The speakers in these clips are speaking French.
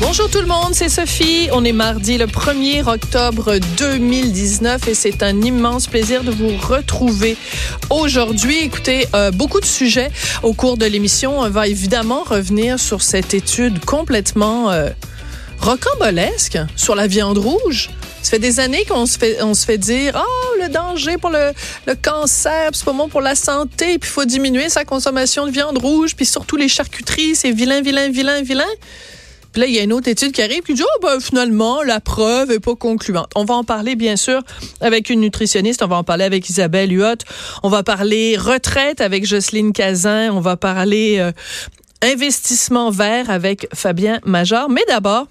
Bonjour tout le monde, c'est Sophie. On est mardi le 1er octobre 2019 et c'est un immense plaisir de vous retrouver aujourd'hui. Écoutez, euh, beaucoup de sujets au cours de l'émission. On va évidemment revenir sur cette étude complètement euh, rocambolesque sur la viande rouge. Ça fait des années qu'on se fait, on se fait dire, oh, le danger pour le, le cancer, c'est pas bon pour la santé, puis il faut diminuer sa consommation de viande rouge, puis surtout les charcuteries, c'est vilain, vilain, vilain, vilain. Puis là, il y a une autre étude qui arrive qui dit, oh, ben, finalement, la preuve est pas concluante. On va en parler, bien sûr, avec une nutritionniste. On va en parler avec Isabelle Huot. On va parler retraite avec Jocelyne Cazin. On va parler euh, investissement vert avec Fabien Major. Mais d'abord,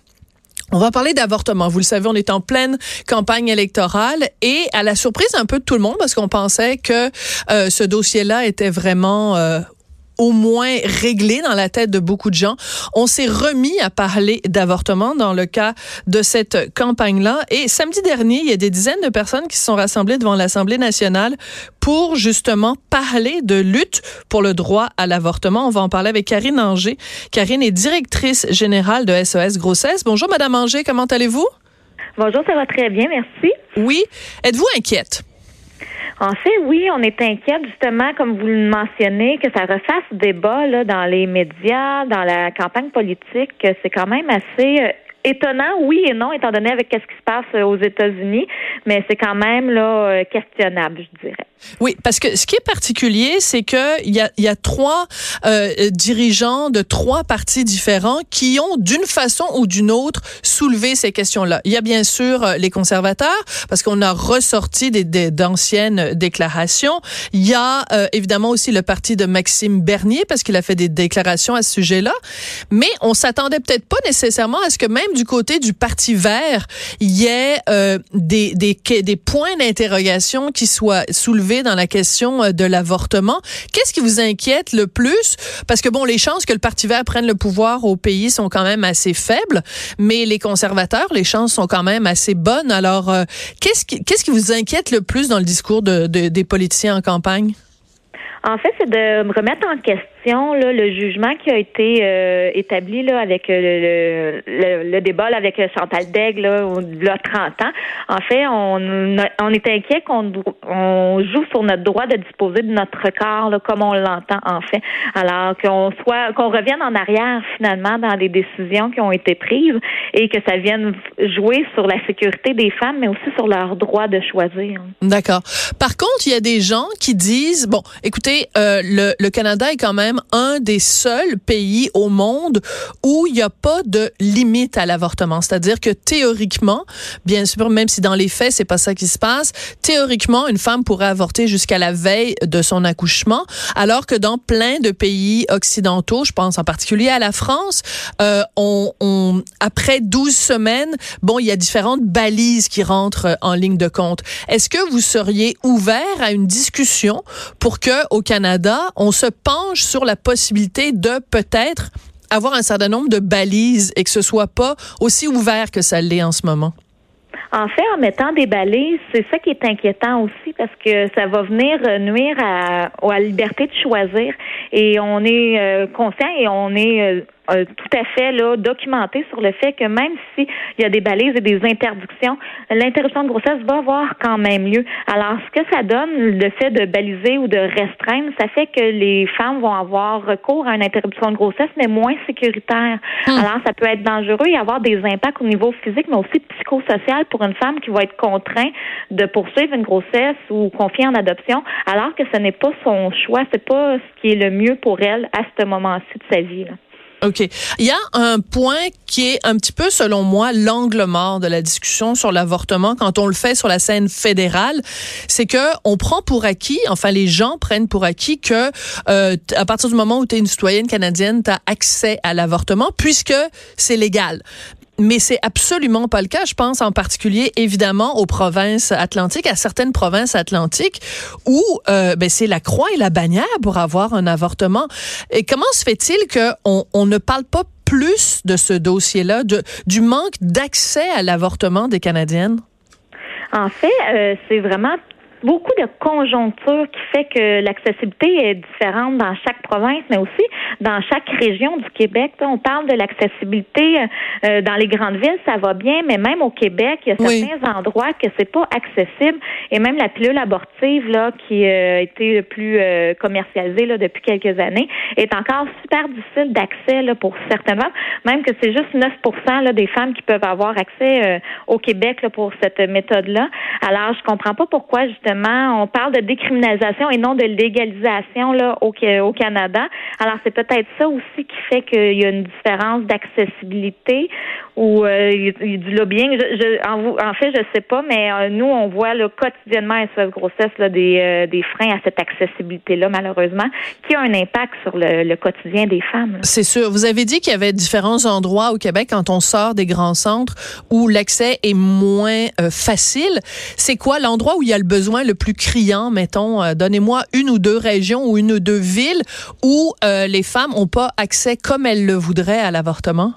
on va parler d'avortement. Vous le savez, on est en pleine campagne électorale et à la surprise un peu de tout le monde parce qu'on pensait que euh, ce dossier-là était vraiment euh, au moins réglé dans la tête de beaucoup de gens. On s'est remis à parler d'avortement dans le cas de cette campagne-là. Et samedi dernier, il y a des dizaines de personnes qui se sont rassemblées devant l'Assemblée nationale pour justement parler de lutte pour le droit à l'avortement. On va en parler avec Karine Anger. Karine est directrice générale de SOS Grossesse. Bonjour, Madame Anger, comment allez-vous? Bonjour, ça va très bien, merci. Oui. Êtes-vous inquiète? En fait, oui, on est inquiète justement, comme vous le mentionnez, que ça refasse débat là, dans les médias, dans la campagne politique. C'est quand même assez euh, étonnant, oui et non, étant donné avec ce qui se passe euh, aux États-Unis, mais c'est quand même là euh, questionnable, je dirais. Oui, parce que ce qui est particulier, c'est que il y a, trois euh, dirigeants de trois partis différents qui ont d'une façon ou d'une autre soulevé ces questions-là. Il y a bien sûr les conservateurs, parce qu'on a ressorti des, d'anciennes déclarations. Il y a évidemment aussi le parti de Maxime Bernier, parce qu'il a fait des déclarations à ce sujet-là. Mais on s'attendait peut-être pas nécessairement à ce que même du côté du Parti vert, il y ait euh, des, des, points d'interrogation qui soient soulevés dans la question euh, de l'avortement. Qu'est-ce qui vous inquiète le plus? Parce que, bon, les chances que le Parti vert prenne le pouvoir au pays sont quand même assez faibles, mais les conservateurs, les chances sont quand même assez bonnes. Alors, euh, qu'est-ce qui, qu'est-ce qui vous inquiète le plus dans le discours de, de, des politiciens en campagne? En fait, c'est de me remettre en question là, le jugement qui a été euh, établi là, avec euh, le, débat là, avec Chantal Daigle là, a 30 ans. En fait, on, est inquiet qu'on on joue sur notre droit de disposer de notre corps là, comme on l'entend en fait. Alors qu'on soit qu'on revienne en arrière finalement dans les décisions qui ont été prises et que ça vienne jouer sur la sécurité des femmes, mais aussi sur leur droit de choisir. D'accord. Par contre, il y a des gens qui disent bon, écoutez, euh, le, le Canada est quand même un des seuls pays au monde où il n'y a pas de limite à l'avortement. C'est-à-dire que théoriquement, bien sûr, même si dans les faits, c'est pas ça qui se passe, théoriquement, une femme pourrait avorter jusqu'à la veille de son accouchement, alors que dans plein de pays occidentaux, je pense en particulier à la France, euh, on, après 12 semaines, bon, il y a différentes balises qui rentrent en ligne de compte. Est-ce que vous seriez ouvert à une discussion pour que au Canada, on se penche sur la possibilité de peut-être avoir un certain nombre de balises et que ce soit pas aussi ouvert que ça l'est en ce moment? En fait, en mettant des balises, c'est ça qui est inquiétant aussi parce que ça va venir nuire à, la liberté de choisir. Et on est euh, conscient et on est euh, euh, tout à fait là, documenté sur le fait que même s'il y a des balises et des interdictions, l'interruption de grossesse va avoir quand même lieu. Alors, ce que ça donne, le fait de baliser ou de restreindre, ça fait que les femmes vont avoir recours à une interruption de grossesse, mais moins sécuritaire. Hmm. Alors, ça peut être dangereux et avoir des impacts au niveau physique, mais aussi psychosocial pour une femme qui va être contrainte de poursuivre une grossesse ou confier en adoption, alors que ce n'est pas son choix, c'est pas ce qui est le mieux pour elle à ce moment-ci de sa vie. Là. OK. Il y a un point qui est un petit peu, selon moi, l'angle mort de la discussion sur l'avortement quand on le fait sur la scène fédérale. C'est que on prend pour acquis, enfin les gens prennent pour acquis que euh, à partir du moment où tu es une citoyenne canadienne, tu as accès à l'avortement puisque c'est légal mais c'est absolument pas le cas. Je pense en particulier, évidemment, aux provinces atlantiques, à certaines provinces atlantiques où euh, ben, c'est la croix et la bannière pour avoir un avortement. Et comment se fait-il qu'on on ne parle pas plus de ce dossier-là, du manque d'accès à l'avortement des Canadiennes? En fait, euh, c'est vraiment beaucoup de conjoncture qui fait que l'accessibilité est différente dans chaque province, mais aussi dans chaque région du Québec. On parle de l'accessibilité euh, dans les grandes villes, ça va bien, mais même au Québec, il y a certains endroits que c'est pas accessible. Et même la pilule abortive, là, qui euh, a été le plus euh, commercialisée là, depuis quelques années, est encore super difficile d'accès là, pour certaines femmes. Même que c'est juste 9 là, des femmes qui peuvent avoir accès au Québec là, pour cette méthode-là. Alors, je comprends pas pourquoi justement on parle de décriminalisation et non de légalisation au Canada. Alors, c'est peut-être ça aussi qui fait qu'il y a une différence d'accessibilité ou euh, il, y a du lobbying. Je, en, fait, je sais pas, mais euh, nous, on voit là, quotidiennement à SOS Grossesse là, des, euh, des freins à cette accessibilité-là, malheureusement, qui a un impact sur le, le quotidien des femmes. C'est sûr. Vous avez dit qu'il y avait différents endroits au Québec quand on sort des grands centres où l'accès est moins facile. C'est quoi l'endroit où il y a le besoin le plus criant, mettons? Donnez-moi une ou deux régions ou une ou deux villes où les femmes n'ont pas accès comme elles le voudraient à l'avortement?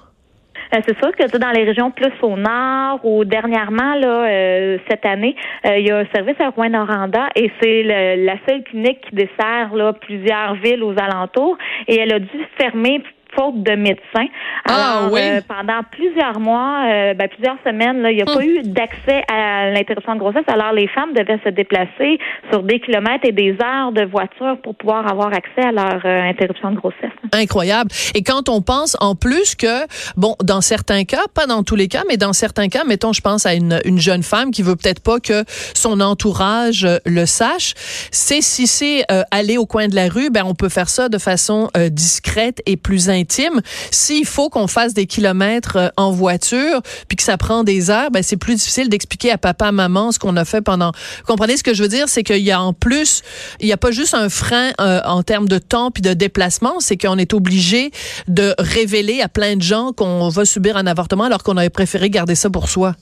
Euh, c'est sûr que dans les régions plus au nord ou dernièrement, là, euh, cette année, euh, il y a un service à Rouen-Noranda et c'est la seule clinique qui dessert plusieurs villes aux alentours et elle a dû fermer faute de médecins. Ah, oui. Euh, pendant plusieurs mois, euh, ben, plusieurs semaines, il n'y a pas hum. eu d'accès à l'interruption de grossesse. Alors, les femmes devaient se déplacer sur des kilomètres et des heures de voiture pour pouvoir avoir accès à leur euh, interruption de grossesse. Incroyable. Et quand on pense en plus que, bon, dans certains cas, pas dans tous les cas, mais dans certains cas, mettons, je pense à une, une jeune femme qui veut peut-être pas que son entourage le sache, c'est si c'est aller au coin de la rue, ben on peut faire ça de façon discrète et plus intime s'il faut qu'on fasse des kilomètres euh, en voiture, puis que ça prend des heures, ben c'est plus difficile d'expliquer à papa, maman ce qu'on a fait pendant. Vous comprenez ce que je veux dire, c'est qu'il y a en plus, il n'y a pas juste un frein euh, en termes de temps puis de déplacement, c'est qu'on est obligé de révéler à plein de gens qu'on va subir un avortement alors qu'on aurait préféré garder ça pour soi.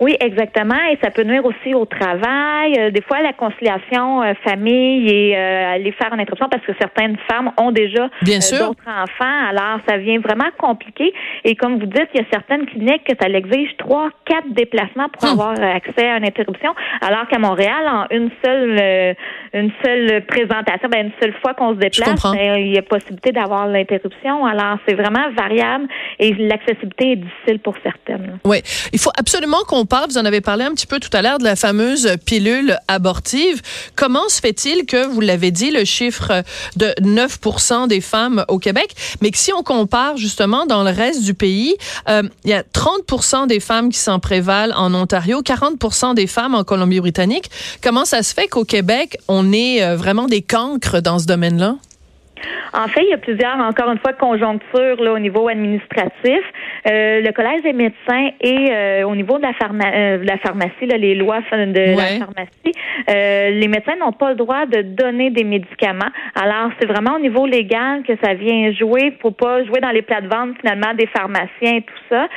Oui, exactement. Et ça peut nuire aussi au travail. Euh, des fois, la conciliation euh, famille et euh, aller faire une interruption parce que certaines femmes ont déjà d'autres enfants. Alors, ça vient vraiment compliqué. Et comme vous dites, il y a certaines cliniques que ça l'exige trois, quatre déplacements pour hum. avoir accès à une interruption. Alors qu'à Montréal, en une seule une seule présentation, ben une seule fois qu'on se déplace, ben, il y a possibilité d'avoir l'interruption. Alors, c'est vraiment variable et l'accessibilité est difficile pour certaines. Oui. Il faut absolument qu'on vous en avez parlé un petit peu tout à l'heure de la fameuse pilule abortive. Comment se fait-il que, vous l'avez dit, le chiffre de 9 des femmes au Québec, mais que si on compare justement dans le reste du pays, euh, il y a 30 des femmes qui s'en prévalent en Ontario, 40 des femmes en Colombie-Britannique. Comment ça se fait qu'au Québec, on est euh, vraiment des cancres dans ce domaine-là? En fait, il y a plusieurs, encore une fois, conjonctures là, au niveau administratif. Euh, le Collège des médecins et euh, au niveau de la, euh, la pharmacie, là, les lois de la pharmacie, les médecins n'ont pas le droit de donner des médicaments. Alors, c'est vraiment au niveau légal que ça vient jouer pour pas jouer dans les plates-ventes finalement des pharmaciens et tout ça.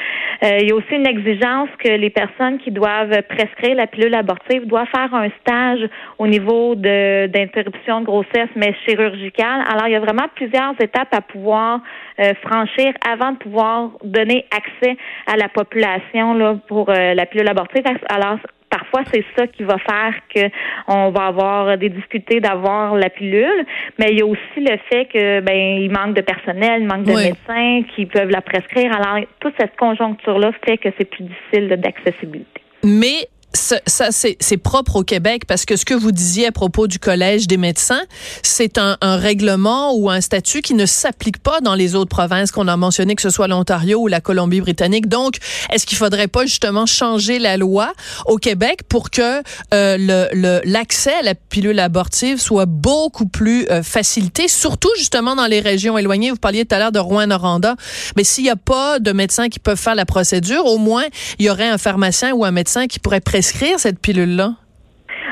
il y a aussi une exigence que les personnes qui doivent prescrire la pilule abortive doivent faire un stage au niveau de d'interruption de grossesse, mais chirurgicale. Alors, y a vraiment plusieurs étapes à pouvoir euh, franchir avant de pouvoir donner accès à la population là, pour euh, la pilule abortive. Alors, parfois c'est ça qui va faire que on va avoir des difficultés d'avoir la pilule, mais il y a aussi le fait que ben il manque de personnel, il manque de médecins qui peuvent la prescrire. Alors toute cette conjoncture là fait que c'est plus difficile d'accessibilité. Mais ça, c'est propre au Québec parce que ce que vous disiez à propos du Collège des médecins, c'est un, un, règlement ou un statut qui ne s'applique pas dans les autres provinces qu'on a mentionné, que ce soit l'Ontario ou la Colombie-Britannique. Donc, est-ce qu'il faudrait pas justement changer la loi au Québec pour que euh, l'accès à la pilule abortive soit beaucoup plus euh, facilité, surtout justement dans les régions éloignées? Vous parliez tout à l'heure de Rouen-Noranda. Mais s'il n'y a pas de médecins qui peuvent faire la procédure, au moins, il y aurait un pharmacien ou un médecin qui pourrait prescrire cette pilule-là?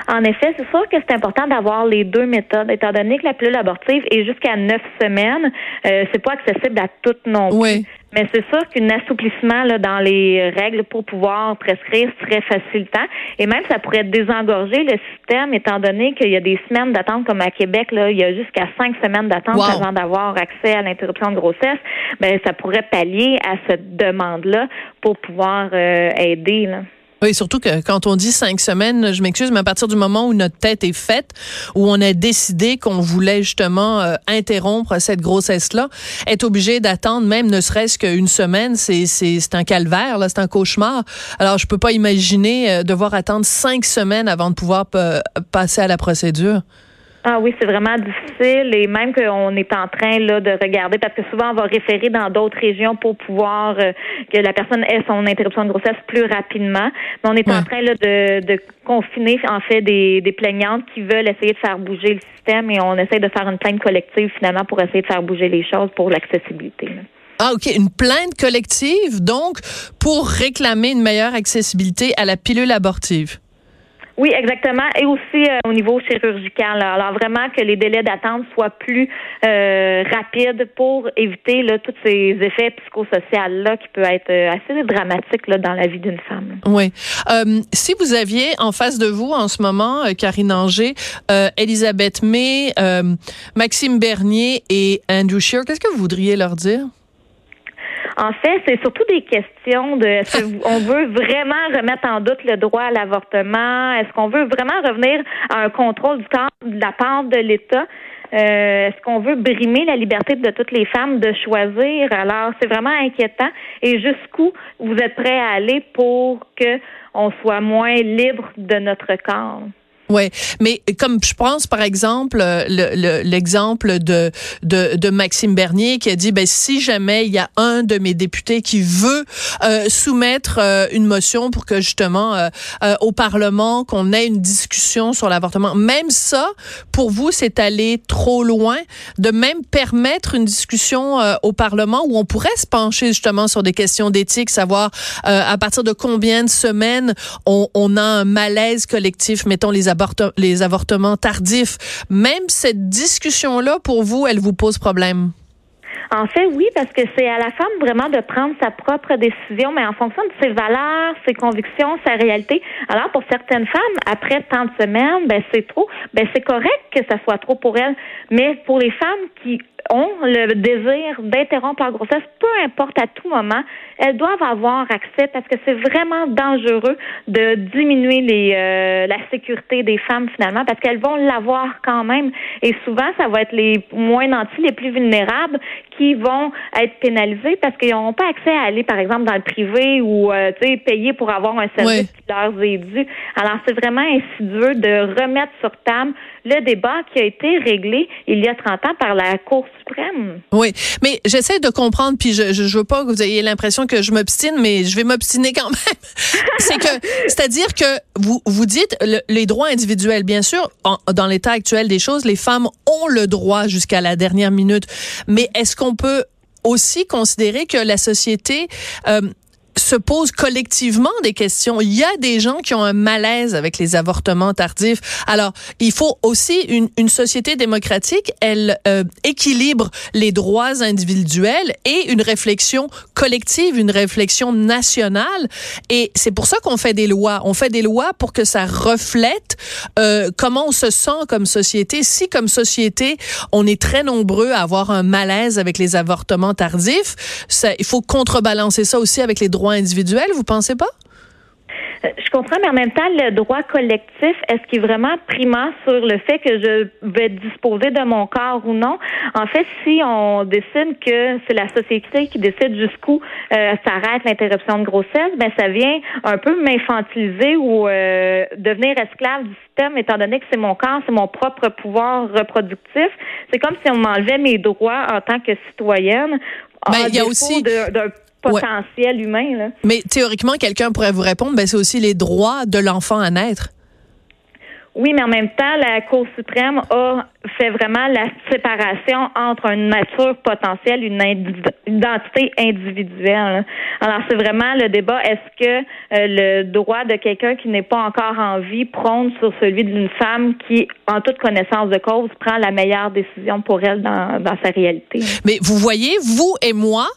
En effet, c'est sûr que c'est important d'avoir les deux méthodes, étant donné que la pilule abortive est jusqu'à neuf semaines. Euh, c'est pas accessible à toutes non plus. Mais c'est sûr qu'un assouplissement là, dans les règles pour pouvoir prescrire serait facilitant. Et même, ça pourrait désengorger le système, étant donné qu'il y a des semaines d'attente, comme à Québec, là, il y a jusqu'à cinq semaines d'attente avant d'avoir accès à l'interruption de grossesse. Ben, ça pourrait pallier à cette demande-là pour pouvoir euh, aider. Là. Oui, surtout que quand on dit cinq semaines, je m'excuse, mais à partir du moment où notre tête est faite, où on a décidé qu'on voulait justement euh, interrompre cette grossesse-là, être obligé d'attendre même ne serait-ce qu'une semaine, c'est c'est un calvaire, là, c'est un cauchemar. Alors je peux pas imaginer euh, devoir attendre cinq semaines avant de pouvoir euh, passer à la procédure. Ah oui, c'est vraiment difficile et même qu'on est en train là de regarder parce que souvent on va référer dans d'autres régions pour pouvoir euh, que la personne ait son interruption de grossesse plus rapidement. Mais on est en train là de, de confiner en fait des, des plaignantes qui veulent essayer de faire bouger le système et on essaie de faire une plainte collective finalement pour essayer de faire bouger les choses pour l'accessibilité. Ah, OK. Une plainte collective, donc, pour réclamer une meilleure accessibilité à la pilule abortive. Oui, exactement. Et aussi euh, au niveau chirurgical. Alors vraiment que les délais d'attente soient plus euh, rapides pour éviter tous ces effets psychosociaux là qui peuvent être euh, assez dramatiques dans la vie d'une femme. Oui. si vous aviez en face de vous en ce moment Karine Anger, Elisabeth May, Maxime Bernier et Andrew Scheer, qu'est-ce que vous voudriez leur dire? En fait, c'est surtout des questions de est-ce qu'on veut vraiment remettre en doute le droit à l'avortement? Est-ce qu'on veut vraiment revenir à un contrôle du corps de la part de l'État? Euh, est-ce qu'on veut brimer la liberté de toutes les femmes de choisir? Alors, c'est vraiment inquiétant. Et jusqu'où vous êtes prêts à aller pour que on soit moins libre de notre corps? Ouais, mais comme je pense par exemple l'exemple de, de, Maxime Bernier qui a dit ben si jamais il y a un de mes députés qui veut euh, soumettre euh, une motion pour que justement euh, au Parlement qu'on ait une discussion sur l'avortement, même ça pour vous c'est aller trop loin de même permettre une discussion au Parlement où on pourrait se pencher justement sur des questions d'éthique, savoir à partir de combien de semaines on, a un malaise collectif, mettons les abortements les avortements tardifs. Même cette discussion-là, pour vous, elle vous pose problème? En fait, oui, parce que c'est à la femme vraiment de prendre sa propre décision, mais en fonction de ses valeurs, ses convictions, sa réalité. Alors, pour certaines femmes, après tant de semaines, ben c'est trop. Ben c'est correct que ça soit trop pour elles, mais pour les femmes qui ont le désir d'interrompre leur grossesse, peu importe à tout moment, elles doivent avoir accès parce que c'est vraiment dangereux de diminuer les, euh, la sécurité des femmes finalement parce qu'elles vont l'avoir quand même. Et souvent, ça va être les moins nantis, les plus vulnérables qui vont être pénalisés parce qu'ils n'auront pas accès à aller, par exemple, dans le privé ou euh, payer pour avoir un service qui leur est dû. Alors, c'est vraiment insidieux de remettre sur table le débat qui a été réglé il y a 30 ans par la Cour Oui, mais j'essaie de comprendre, puis je, je, veux pas que vous ayez l'impression que je m'obstine, mais je vais m'obstiner quand même. c'est que, c'est-à-dire que vous vous dites les droits individuels, bien sûr, dans l'état actuel des choses, les femmes ont le droit jusqu'à la dernière minute, mais est-ce qu'on peut aussi considérer que la société euh, se posent collectivement des questions. Il y a des gens qui ont un malaise avec les avortements tardifs. Alors, il faut aussi une, société démocratique, elle euh, équilibre les droits individuels et une réflexion collective, une réflexion nationale. Et c'est pour ça qu'on fait des lois. On fait des lois pour que ça reflète euh, comment on se sent comme société. Si comme société, on est très nombreux à avoir un malaise avec les avortements tardifs, il faut contrebalancer ça aussi avec les droits individuel, vous pensez pas? Euh, je comprends, mais en même temps, le droit collectif, est-ce qu'il est vraiment primant sur le fait que je vais disposer de mon corps ou non? En fait, si on décide que c'est la société qui décide jusqu'où euh, s'arrête l'interruption de grossesse, ben ça vient un peu m'infantiliser ou euh, devenir esclave du système, étant donné que c'est mon corps, c'est mon propre pouvoir reproductif. C'est comme si on m'enlevait mes droits en tant que citoyenne. Ben, il y a aussi d'un potentiel humain. Là. Mais théoriquement, quelqu'un pourrait vous répondre, ben, c'est aussi les droits de l'enfant à naître. Oui, mais en même temps, la Cour suprême a fait vraiment la séparation entre une nature potentielle, une identité individuelle. Alors, c'est vraiment le débat. Est-ce que euh, le droit de quelqu'un qui n'est pas encore en vie prône sur celui d'une femme qui, en toute connaissance de cause, prend la meilleure décision pour elle dans, dans sa réalité? Mais vous voyez, vous et moi,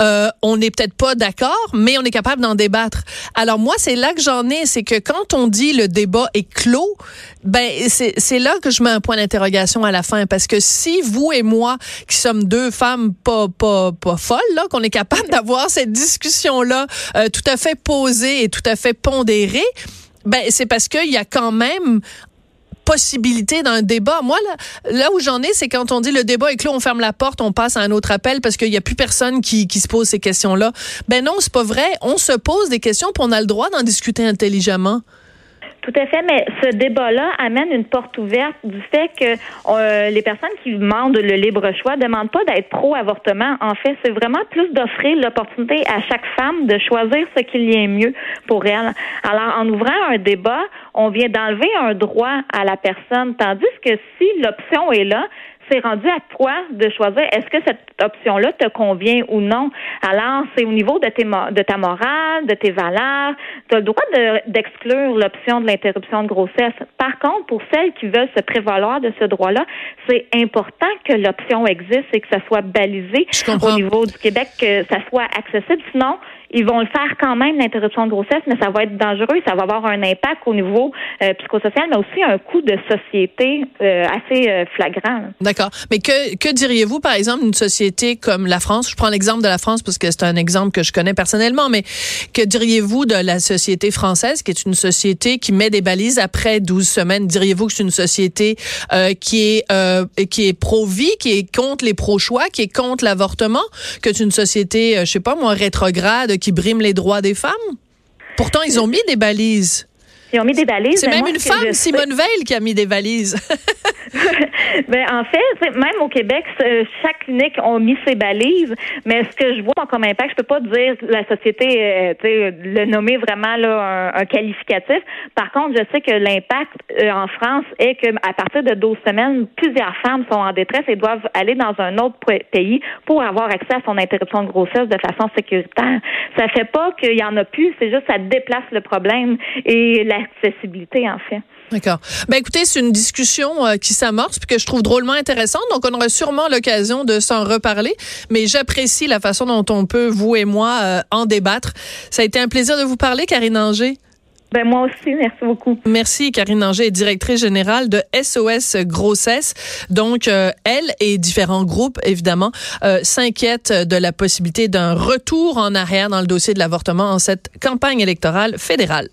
euh, on n'est peut-être pas d'accord, mais on est capable d'en débattre. Alors moi, c'est là que j'en ai, c'est que quand on dit le débat est clos, ben c'est là que je mets un point d'interrogation à la fin parce que si vous et moi qui sommes deux femmes pas pas pas folles là qu'on est capable d'avoir cette discussion là euh, tout à fait posée et tout à fait pondérée, ben c'est parce qu'il y a quand même possibilité d'un débat. Moi, là, là où j'en ai, c'est quand on dit le débat est clos, on ferme la porte, on passe à un autre appel parce qu'il n'y a plus personne qui, qui se pose ces questions-là. Ben non, c'est pas vrai. On se pose des questions, puis on a le droit d'en discuter intelligemment. Tout à fait, mais ce débat-là amène une porte ouverte du fait que euh, les personnes qui demandent le libre choix ne demandent pas d'être pro-avortement. En fait, c'est vraiment plus d'offrir l'opportunité à chaque femme de choisir ce qui lui est mieux pour elle. Alors, en ouvrant un débat, on vient d'enlever un droit à la personne, tandis que si l'option est là, c'est rendu à toi de choisir est-ce que cette option-là te convient ou non? Alors, c'est au niveau de, tes, de ta morale, de tes valeurs. Tu as le droit d'exclure l'option de l'interruption de grossesse. Par contre, pour celles qui veulent se prévaloir de ce droit-là, c'est important que l'option existe et que ça soit balisé au niveau du Québec, que ça soit accessible. Sinon, ils vont le faire quand même, l'interruption de grossesse, mais ça va être dangereux. Ça va avoir un impact au niveau euh, psychosocial, mais aussi un coût de société euh, assez euh, flagrant. D'accord. Mais que, que diriez-vous, par exemple, d'une société comme la France? Je prends l'exemple de la France parce que c'est un exemple que je connais personnellement, mais que diriez-vous de la société française, qui est une société qui met des balises après 12 semaines? Diriez-vous que c'est une société qui est, qui est pro-vie, qui est contre les pro-choix, qui est contre l'avortement, que c'est une société, je sais pas moi, rétrograde, qui briment les droits des femmes? Pourtant, ils ont mis des balises. Ils ont mis des balises. C'est même une femme, Simone Veil, qui a mis des valises. ben, en fait, même au Québec, chaque clinique a mis ses balises, mais ce que je vois comme impact, je peux pas dire la société, euh, le nommer vraiment là, un, qualificatif. Par contre, je sais que l'impact euh, en France est que à partir de 12 semaines, plusieurs femmes sont en détresse et doivent aller dans un autre pays pour avoir accès à son interruption de grossesse de façon sécuritaire. Ça fait pas qu'il y en a plus, c'est juste ça déplace le problème et l'accessibilité en fait. D'accord. Ben écoutez, c'est une discussion euh, qui s'amorce puis que je trouve drôlement intéressante. Donc on aura sûrement l'occasion de s'en reparler, mais j'apprécie la façon dont on peut vous et moi euh, en débattre. Ça a été un plaisir de vous parler, Karine Anger. Ben moi aussi, merci beaucoup. Merci, Karine Anger est directrice générale de SOS Grossesse. Donc, euh, elle et différents groupes, évidemment, s'inquiètent de la possibilité d'un retour en arrière dans le dossier de l'avortement en cette campagne électorale fédérale.